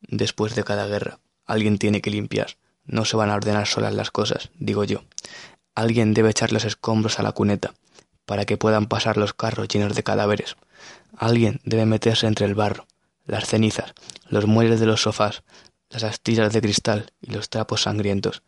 Después de cada guerra, alguien tiene que limpiar. No se van a ordenar solas las cosas, digo yo. Alguien debe echar los escombros a la cuneta, para que puedan pasar los carros llenos de cadáveres. Alguien debe meterse entre el barro, las cenizas, los muebles de los sofás, las astillas de cristal y los trapos sangrientos.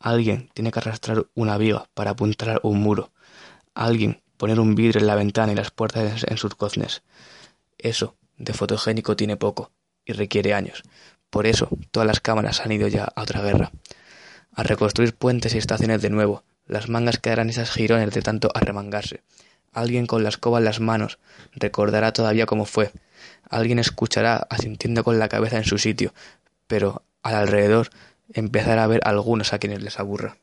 Alguien tiene que arrastrar una viga para apuntar un muro. Alguien poner un vidrio en la ventana y las puertas en sus coznes. Eso de fotogénico tiene poco y requiere años. Por eso todas las cámaras han ido ya a otra guerra. A reconstruir puentes y estaciones de nuevo. Las mangas quedarán esas jirones de tanto arremangarse. Alguien con la escoba en las manos recordará todavía cómo fue. Alguien escuchará asintiendo con la cabeza en su sitio, pero al alrededor empezará a ver algunos a quienes les aburra.